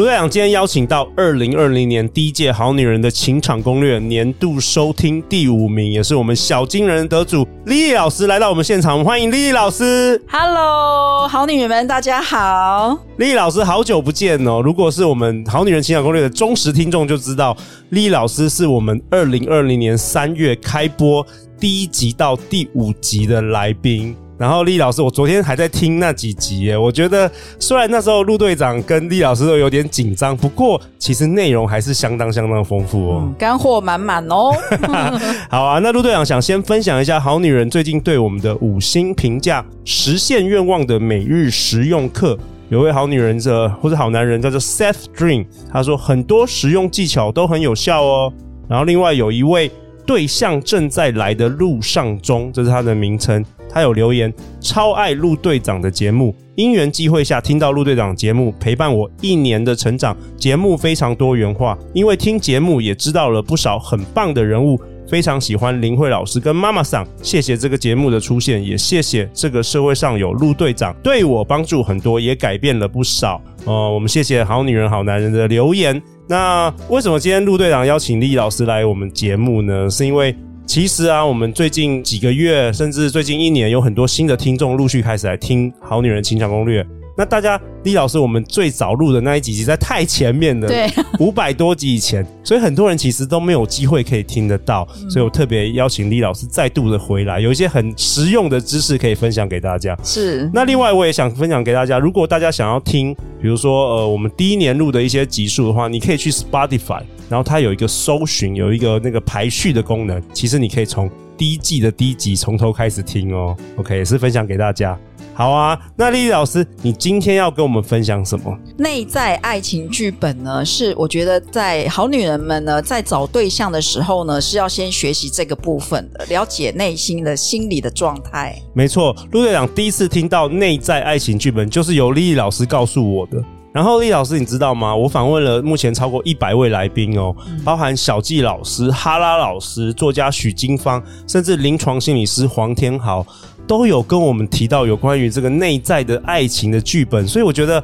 卢队长今天邀请到二零二零年第一届好女人的情场攻略年度收听第五名，也是我们小金人得主丽丽老师来到我们现场，欢迎丽丽老师。Hello，好女人们，大家好。丽丽老师好久不见哦！如果是我们好女人情场攻略的忠实听众，就知道丽丽老师是我们二零二零年三月开播第一集到第五集的来宾。然后厉老师，我昨天还在听那几集耶，我觉得虽然那时候陆队长跟厉老师都有点紧张，不过其实内容还是相当相当丰富哦，嗯、干货满满哦。好啊，那陆队长想先分享一下好女人最近对我们的五星评价，实现愿望的每日实用课，有位好女人者或者好男人叫做 Seth Dream，他说很多实用技巧都很有效哦。然后另外有一位对象正在来的路上中，这是他的名称。他有留言，超爱陆队长的节目，因缘际会下听到陆队长节目，陪伴我一年的成长。节目非常多元化，因为听节目也知道了不少很棒的人物，非常喜欢林慧老师跟妈妈桑。谢谢这个节目的出现，也谢谢这个社会上有陆队长，对我帮助很多，也改变了不少。呃，我们谢谢好女人好男人的留言。那为什么今天陆队长邀请丽老师来我们节目呢？是因为。其实啊，我们最近几个月，甚至最近一年，有很多新的听众陆续开始来听《好女人情场攻略》。那大家，李老师，我们最早录的那一集，其实在太前面了，对，五百多集以前，所以很多人其实都没有机会可以听得到。所以我特别邀请李老师再度的回来，有一些很实用的知识可以分享给大家。是。那另外，我也想分享给大家，如果大家想要听，比如说呃，我们第一年录的一些集数的话，你可以去 Spotify。然后它有一个搜寻，有一个那个排序的功能。其实你可以从第一季的第一集从头开始听哦。OK，也是分享给大家。好啊，那莉莉老师，你今天要跟我们分享什么？内在爱情剧本呢？是我觉得在好女人们呢，在找对象的时候呢，是要先学习这个部分的，了解内心的心理的状态。没错，陆队长第一次听到内在爱情剧本，就是由莉莉老师告诉我的。然后，莉莉老师，你知道吗？我访问了目前超过一百位来宾哦，包含小纪老师、哈拉老师、作家许金芳，甚至临床心理师黄天豪，都有跟我们提到有关于这个内在的爱情的剧本。所以，我觉得，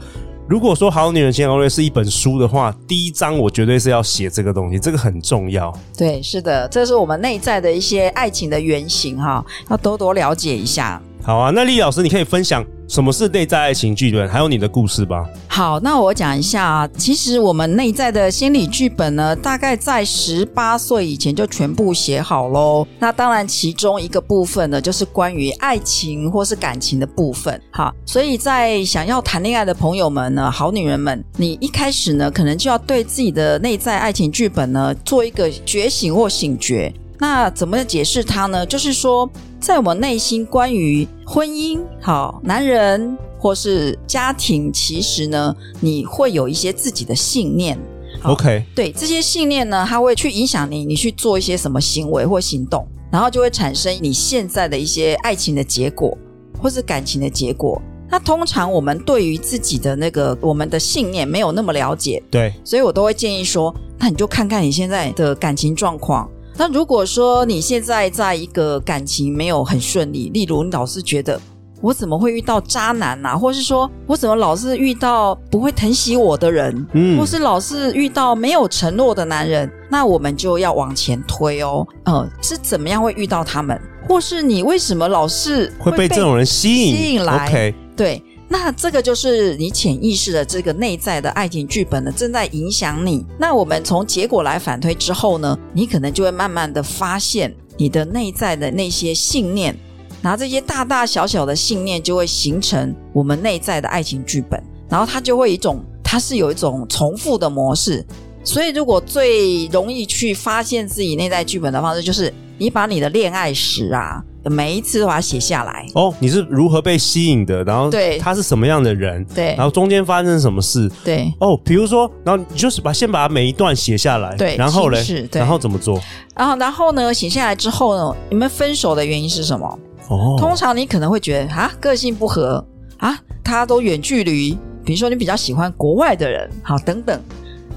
如果说《好女人情场攻略》是一本书的话，第一章我绝对是要写这个东西，这个很重要。对，是的，这是我们内在的一些爱情的原型哈，要多多了解一下。好啊，那莉莉老师，你可以分享什么是内在爱情剧本，还有你的故事吧。好，那我讲一下，其实我们内在的心理剧本呢，大概在十八岁以前就全部写好喽。那当然，其中一个部分呢，就是关于爱情或是感情的部分。好，所以在想要谈恋爱的朋友们呢，好女人们，你一开始呢，可能就要对自己的内在爱情剧本呢，做一个觉醒或醒觉。那怎么解释它呢？就是说，在我们内心，关于婚姻、好男人或是家庭，其实呢，你会有一些自己的信念。OK，对这些信念呢，它会去影响你，你去做一些什么行为或行动，然后就会产生你现在的一些爱情的结果，或是感情的结果。那通常我们对于自己的那个我们的信念没有那么了解，对，所以我都会建议说，那你就看看你现在的感情状况。那如果说你现在在一个感情没有很顺利，例如你老是觉得我怎么会遇到渣男啊，或是说我怎么老是遇到不会疼惜我的人，嗯，或是老是遇到没有承诺的男人，那我们就要往前推哦，呃，是怎么样会遇到他们，或是你为什么老是会被这种人吸引？吸引来？对。那这个就是你潜意识的这个内在的爱情剧本呢，正在影响你。那我们从结果来反推之后呢，你可能就会慢慢的发现你的内在的那些信念，拿这些大大小小的信念就会形成我们内在的爱情剧本，然后它就会一种，它是有一种重复的模式。所以，如果最容易去发现自己内在剧本的方式，就是你把你的恋爱史啊，每一次都把它写下来。哦，你是如何被吸引的？然后，对，他是什么样的人？对，然后中间发生什么事？对，哦，比如说，然后你就是把先把每一段写下来，对，然后嘞，然后怎么做？然后，然后呢，写下来之后呢，你们分手的原因是什么？哦，通常你可能会觉得啊，个性不合啊，他都远距离，比如说你比较喜欢国外的人，好，等等。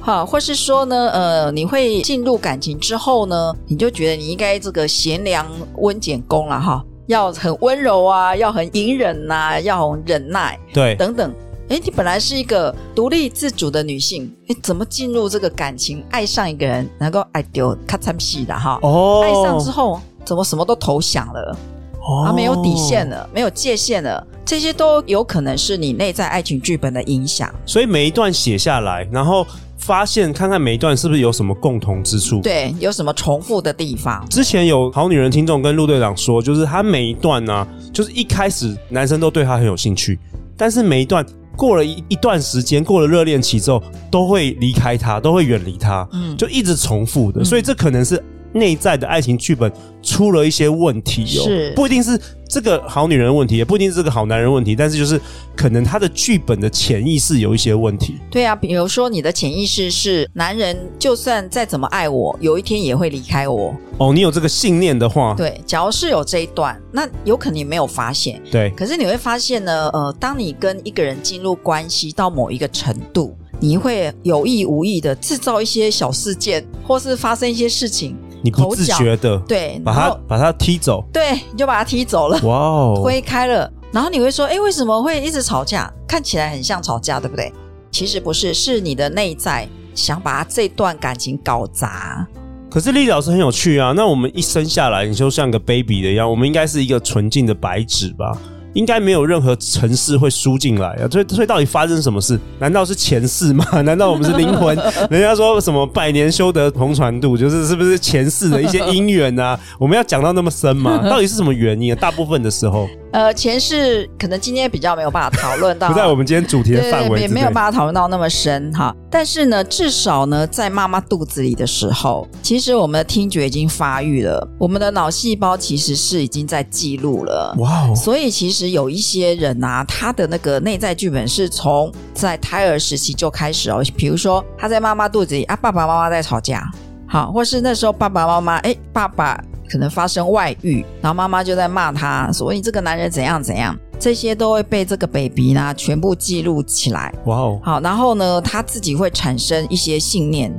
好，或是说呢，呃，你会进入感情之后呢，你就觉得你应该这个贤良温俭恭了哈，要很温柔啊，要很隐忍呐、啊，要很忍耐，对，等等。诶，你本来是一个独立自主的女性，哎，怎么进入这个感情，爱上一个人，能够爱丢咔嚓屁的哈？哦，爱上之后怎么什么都投降了？哦，啊，没有底线了，没有界限了，这些都有可能是你内在爱情剧本的影响。所以每一段写下来，然后。发现看看每一段是不是有什么共同之处？对，有什么重复的地方？之前有好女人听众跟陆队长说，就是他每一段呢、啊，就是一开始男生都对他很有兴趣，但是每一段过了一一段时间，过了热恋期之后，都会离开他，都会远离他，嗯，就一直重复的，所以这可能是。内在的爱情剧本出了一些问题、哦，是不一定是这个好女人的问题，也不一定是这个好男人问题，但是就是可能他的剧本的潜意识有一些问题。对啊，比如说你的潜意识是男人，就算再怎么爱我，有一天也会离开我。哦，你有这个信念的话，对，假如是有这一段，那有可能你没有发现。对，可是你会发现呢，呃，当你跟一个人进入关系到某一个程度，你会有意无意的制造一些小事件，或是发生一些事情。你不自觉的对，把他把他踢走，对，你就把他踢走了，哇哦，推开了，然后你会说，哎，为什么会一直吵架？看起来很像吵架，对不对？其实不是，是你的内在想把这段感情搞砸。可是丽丽老师很有趣啊，那我们一生下来，你就像个 baby 的一样，我们应该是一个纯净的白纸吧？应该没有任何城市会输进来啊，所以所以到底发生什么事？难道是前世吗？难道我们是灵魂？人家说什么百年修得同船渡，就是是不是前世的一些因缘啊？我们要讲到那么深吗？到底是什么原因啊？大部分的时候。呃，前世可能今天比较没有办法讨论到，不在我们今天主题的范围，也没有办法讨论到那么深哈。但是呢，至少呢，在妈妈肚子里的时候，其实我们的听觉已经发育了，我们的脑细胞其实是已经在记录了。哇哦！所以其实有一些人啊，他的那个内在剧本是从在胎儿时期就开始哦。比如说他在妈妈肚子里啊，爸爸妈妈在吵架，好，或是那时候爸爸妈妈哎，爸爸。可能发生外遇，然后妈妈就在骂他，说你这个男人怎样怎样，这些都会被这个 baby 呢全部记录起来。哇哦，好，然后呢，他自己会产生一些信念，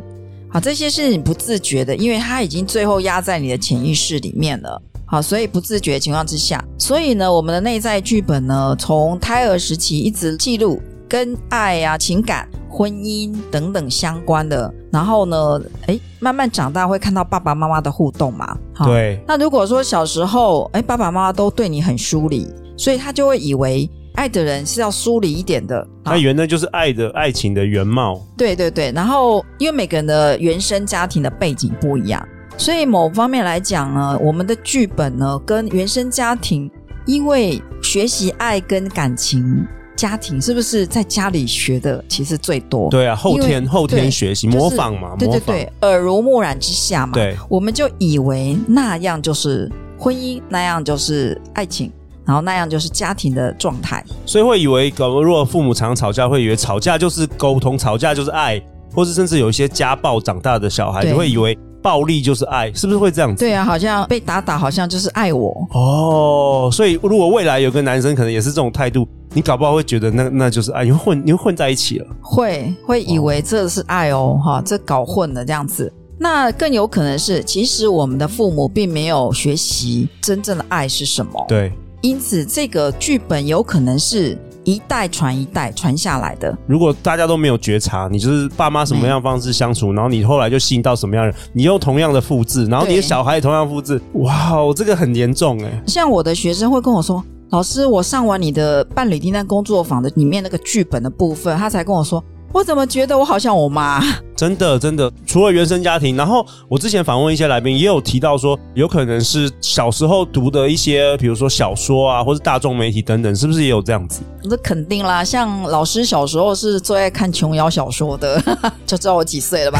好，这些是你不自觉的，因为他已经最后压在你的潜意识里面了。好，所以不自觉的情况之下，所以呢，我们的内在剧本呢，从胎儿时期一直记录跟爱啊、情感。婚姻等等相关的，然后呢，哎，慢慢长大会看到爸爸妈妈的互动嘛？对。那如果说小时候，哎，爸爸妈妈都对你很疏离，所以他就会以为爱的人是要疏离一点的。他原来就是爱的爱情的原貌。对对对。然后，因为每个人的原生家庭的背景不一样，所以某方面来讲呢，我们的剧本呢，跟原生家庭，因为学习爱跟感情。家庭是不是在家里学的其实最多？对啊，后天后天学习模仿嘛，对对对，耳濡目染之下嘛，对，我们就以为那样就是婚姻，那样就是爱情，然后那样就是家庭的状态，所以会以为，如果父母常吵架，会以为吵架就是沟通，吵架就是爱，或是甚至有一些家暴长大的小孩，就会以为。暴力就是爱，是不是会这样子？对啊，好像被打打，好像就是爱我哦。所以如果未来有个男生可能也是这种态度，你搞不好会觉得那那就是爱，你会混，你会混在一起了。会会以为这是爱哦，哈、哦，这搞混了这样子。那更有可能是，其实我们的父母并没有学习真正的爱是什么。对，因此这个剧本有可能是。一代传一代传下来的。如果大家都没有觉察，你就是爸妈什么样的方式相处，然后你后来就吸引到什么样的人，你用同样的复制，然后你的小孩也同样复制，哇，这个很严重哎。像我的学生会跟我说：“老师，我上完你的伴侣订单工作坊的里面那个剧本的部分，他才跟我说，我怎么觉得我好像我妈？真的，真的，除了原生家庭，然后我之前访问一些来宾，也有提到说，有可能是小时候读的一些，比如说小说啊，或是大众媒体等等，是不是也有这样子？那肯定啦，像老师小时候是最爱看琼瑶小说的，就知道我几岁了吧？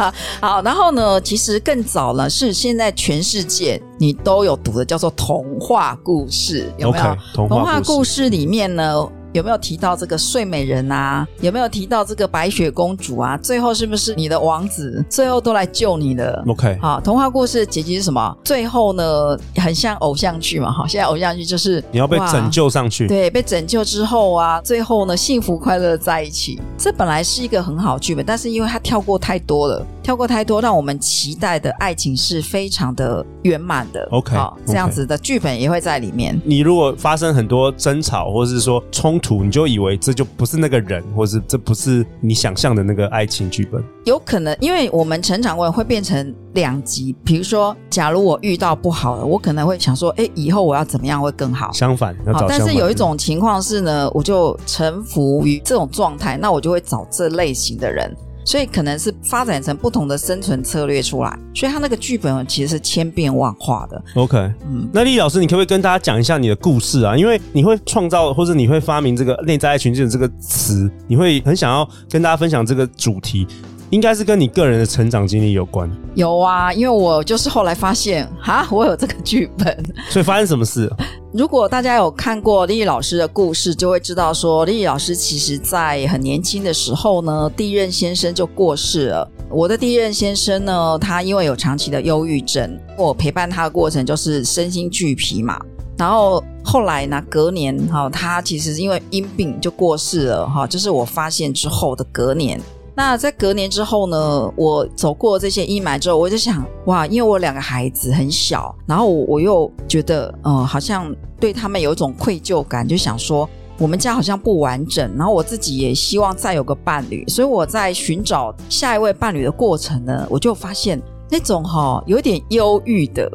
好，然后呢，其实更早呢，是现在全世界你都有读的，叫做童话故事，有没有？Okay, 童话故事，童话故事里面呢？有没有提到这个睡美人啊？有没有提到这个白雪公主啊？最后是不是你的王子最后都来救你了？OK，好，童话故事的结局是什么？最后呢，很像偶像剧嘛，哈，现在偶像剧就是你要被拯救上去，对，被拯救之后啊，最后呢，幸福快乐在一起。这本来是一个很好剧本，但是因为它跳过太多了。跳过太多，让我们期待的爱情是非常的圆满的。OK，好，这样子的剧本也会在里面。你如果发生很多争吵，或者是说冲突，你就以为这就不是那个人，或是这不是你想象的那个爱情剧本。有可能，因为我们成长过会变成两极。比如说，假如我遇到不好的，我可能会想说，哎，以后我要怎么样会更好？相反，要找相反。但是有一种情况是呢，我就臣服于这种状态，那我就会找这类型的人。所以可能是发展成不同的生存策略出来，所以他那个剧本其实是千变万化的。OK，嗯，那丽老师，你可不可以跟大家讲一下你的故事啊？因为你会创造或者你会发明这个内在爱情的这个词，你会很想要跟大家分享这个主题。应该是跟你个人的成长经历有关。有啊，因为我就是后来发现，哈，我有这个剧本。所以发生什么事？如果大家有看过丽丽老师的故事，就会知道说，丽丽老师其实在很年轻的时候呢，第一任先生就过世了。我的第一任先生呢，他因为有长期的忧郁症，我陪伴他的过程就是身心俱疲嘛。然后后来呢，隔年哈，他其实因为因病就过世了哈，就是我发现之后的隔年。那在隔年之后呢，我走过这些阴霾之后，我就想，哇，因为我两个孩子很小，然后我，又觉得，嗯，好像对他们有一种愧疚感，就想说，我们家好像不完整，然后我自己也希望再有个伴侣，所以我在寻找下一位伴侣的过程呢，我就发现那种哈、有点忧郁的。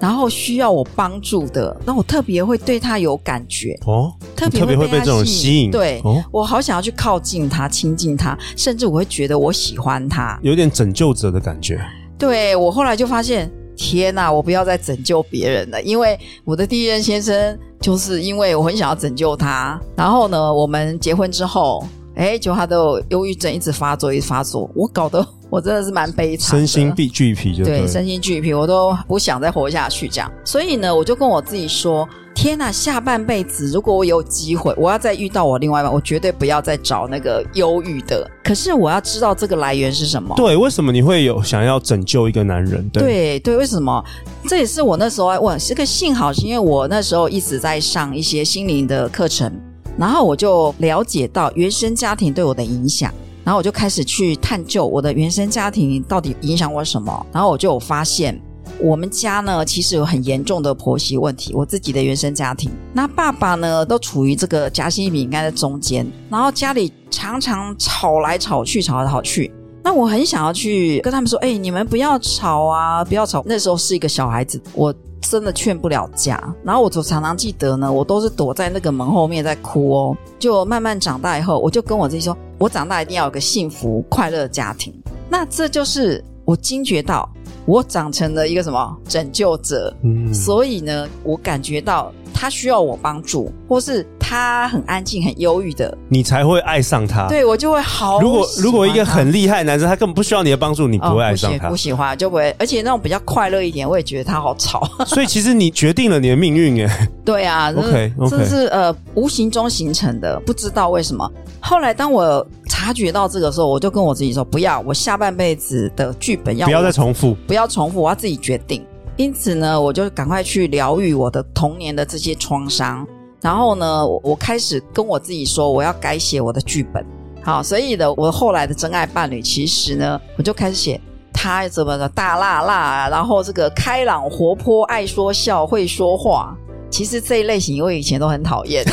然后需要我帮助的，那我特别会对他有感觉。哦，特别会被这种吸引，对、哦、我好想要去靠近他、亲近他，甚至我会觉得我喜欢他，有点拯救者的感觉。对，我后来就发现，天哪，我不要再拯救别人了，因为我的第一任先生就是因为我很想要拯救他，然后呢，我们结婚之后，哎，就他的忧郁症一直发作，一直发作，我搞得。我真的是蛮悲惨，身心必俱疲就对，对，身心俱疲，我都不想再活下去这样。所以呢，我就跟我自己说：天哪，下半辈子如果我有机会，我要再遇到我另外一半，我绝对不要再找那个忧郁的。可是我要知道这个来源是什么？对，为什么你会有想要拯救一个男人？对对，对，为什么？这也是我那时候我。这个幸好是因为我那时候一直在上一些心灵的课程，然后我就了解到原生家庭对我的影响。然后我就开始去探究我的原生家庭到底影响我什么。然后我就有发现，我们家呢其实有很严重的婆媳问题。我自己的原生家庭，那爸爸呢都处于这个夹心饼干的中间，然后家里常常吵来吵去，吵来吵去。那我很想要去跟他们说：“哎，你们不要吵啊，不要吵。”那时候是一个小孩子，我。真的劝不了架，然后我就常常记得呢，我都是躲在那个门后面在哭哦。就慢慢长大以后，我就跟我自己说，我长大一定要有个幸福快乐的家庭。那这就是我惊觉到，我长成了一个什么拯救者。嗯，所以呢，我感觉到他需要我帮助，或是。他很安静、很忧郁的，你才会爱上他。对，我就会好。如果如果一个很厉害的男生，他根本不需要你的帮助，你不会爱上他。哦、不喜欢就不会，而且那种比较快乐一点，我也觉得他好吵。所以其实你决定了你的命运，哎。对啊，OK，这是，是呃无形中形成的，不知道为什么。后来当我察觉到这个时候，我就跟我自己说：不要，我下半辈子的剧本要不要再重复，不要重复，我要自己决定。因此呢，我就赶快去疗愈我的童年的这些创伤。然后呢，我我开始跟我自己说，我要改写我的剧本。好，所以呢，我后来的真爱伴侣，其实呢，我就开始写他怎么的大辣辣，然后这个开朗活泼、爱说笑、会说话。其实这一类型，我以前都很讨厌。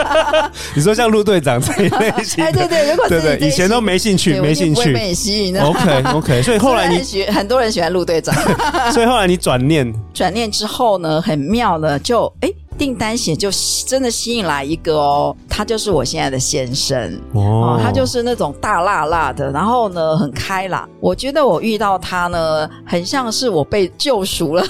你说像陆队长这一类型，哎，对对，如果对对，以前都没兴趣，没兴趣，被你吸引。OK OK，所以后来你喜很多人喜欢陆队长，所以后来你转念，转念之后呢，很妙的就哎。订订单写就真的吸引来一个哦，他就是我现在的先生哦，他就是那种大辣辣的，然后呢很开朗。我觉得我遇到他呢，很像是我被救赎了，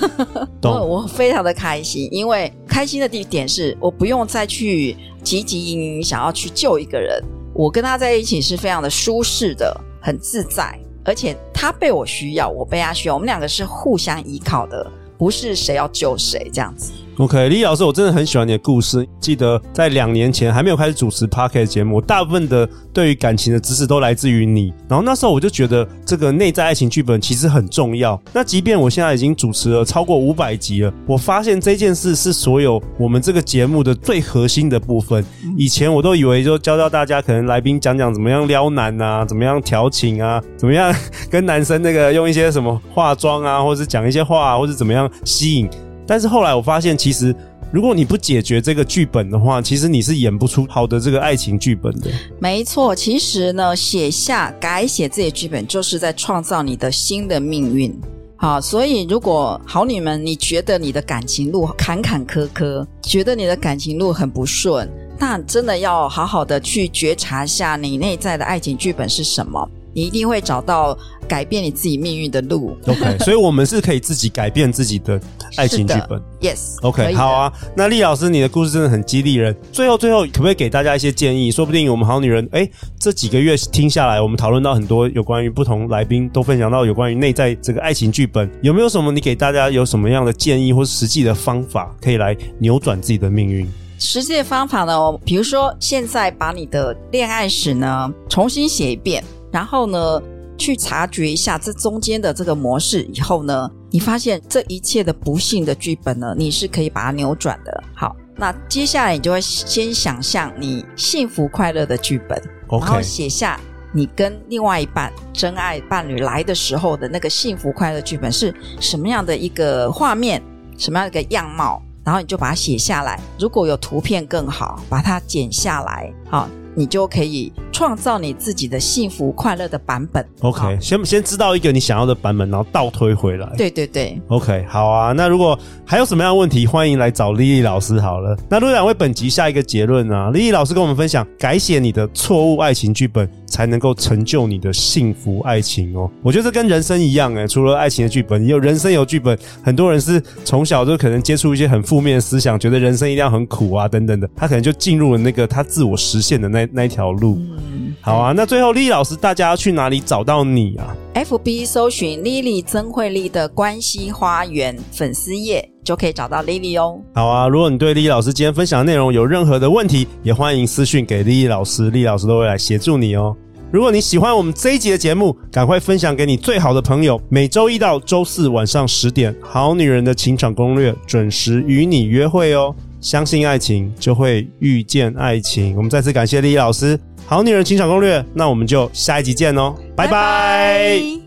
懂我 我非常的开心，因为开心的地点是我不用再去汲汲营营想要去救一个人，我跟他在一起是非常的舒适的，很自在，而且他被我需要，我被他需要，我们两个是互相依靠的。不是谁要救谁这样子。OK，李老师，我真的很喜欢你的故事。记得在两年前还没有开始主持 Podcast 节目，大部分的对于感情的知识都来自于你。然后那时候我就觉得这个内在爱情剧本其实很重要。那即便我现在已经主持了超过五百集了，我发现这件事是所有我们这个节目的最核心的部分。以前我都以为就教教大家，可能来宾讲讲怎么样撩男啊，怎么样调情啊，怎么样 跟男生那个用一些什么化妆啊，或者是讲一些话啊，或者怎么样吸引。但是后来我发现，其实如果你不解决这个剧本的话，其实你是演不出好的这个爱情剧本的。没错，其实呢，写下改写自己剧本，就是在创造你的新的命运。好，所以如果好女们，你觉得你的感情路坎坎坷坷，觉得你的感情路很不顺，那真的要好好的去觉察一下你内在的爱情剧本是什么。你一定会找到改变你自己命运的路。OK，所以我们是可以自己改变自己的爱情剧本。Yes，OK，okay，好啊。那丽老师，你的故事真的很激励人。最后，最后，可不可以给大家一些建议？说不定我们好女人，哎，这几个月听下来，我们讨论到很多有关于不同来宾都分享到有关于内在这个爱情剧本，有没有什么你给大家有什么样的建议或是实际的方法，可以来扭转自己的命运？实际的方法呢？比如说，现在把你的恋爱史呢重新写一遍。然后呢，去察觉一下这中间的这个模式以后呢，你发现这一切的不幸的剧本呢，你是可以把它扭转的。好，那接下来你就会先想象你幸福快乐的剧本.然后写下你跟另外一半真爱伴侣来的时候的那个幸福快乐剧本是什么样的一个画面，什么样的一个样貌，然后你就把它写下来。如果有图片更好，把它剪下来，好。你就可以创造你自己的幸福快乐的版本。OK，先先知道一个你想要的版本，然后倒推回来。对对对。OK，好啊。那如果还有什么样的问题，欢迎来找丽丽老师好了。那陆两位本集下一个结论啊，丽丽老师跟我们分享，改写你的错误爱情剧本，才能够成就你的幸福爱情哦。我觉得这跟人生一样诶，除了爱情的剧本，有人生有剧本。很多人是从小就可能接触一些很负面的思想，觉得人生一定要很苦啊等等的，他可能就进入了那个他自我实现的那。那一条路，嗯，好啊。那最后，Lily 老师，大家要去哪里找到你啊？FB 搜寻 Lily 曾慧丽的关系花园粉丝页，就可以找到 Lily 哦。好啊，如果你对 Lily 老师今天分享的内容有任何的问题，也欢迎私讯给 Lily 老师，Lily 老师都会来协助你哦。如果你喜欢我们这一集的节目，赶快分享给你最好的朋友。每周一到周四晚上十点，《好女人的情场攻略》准时与你约会哦。相信爱情，就会遇见爱情。我们再次感谢丽丽老师，《好女人情场攻略》。那我们就下一集见哦，拜拜。拜拜。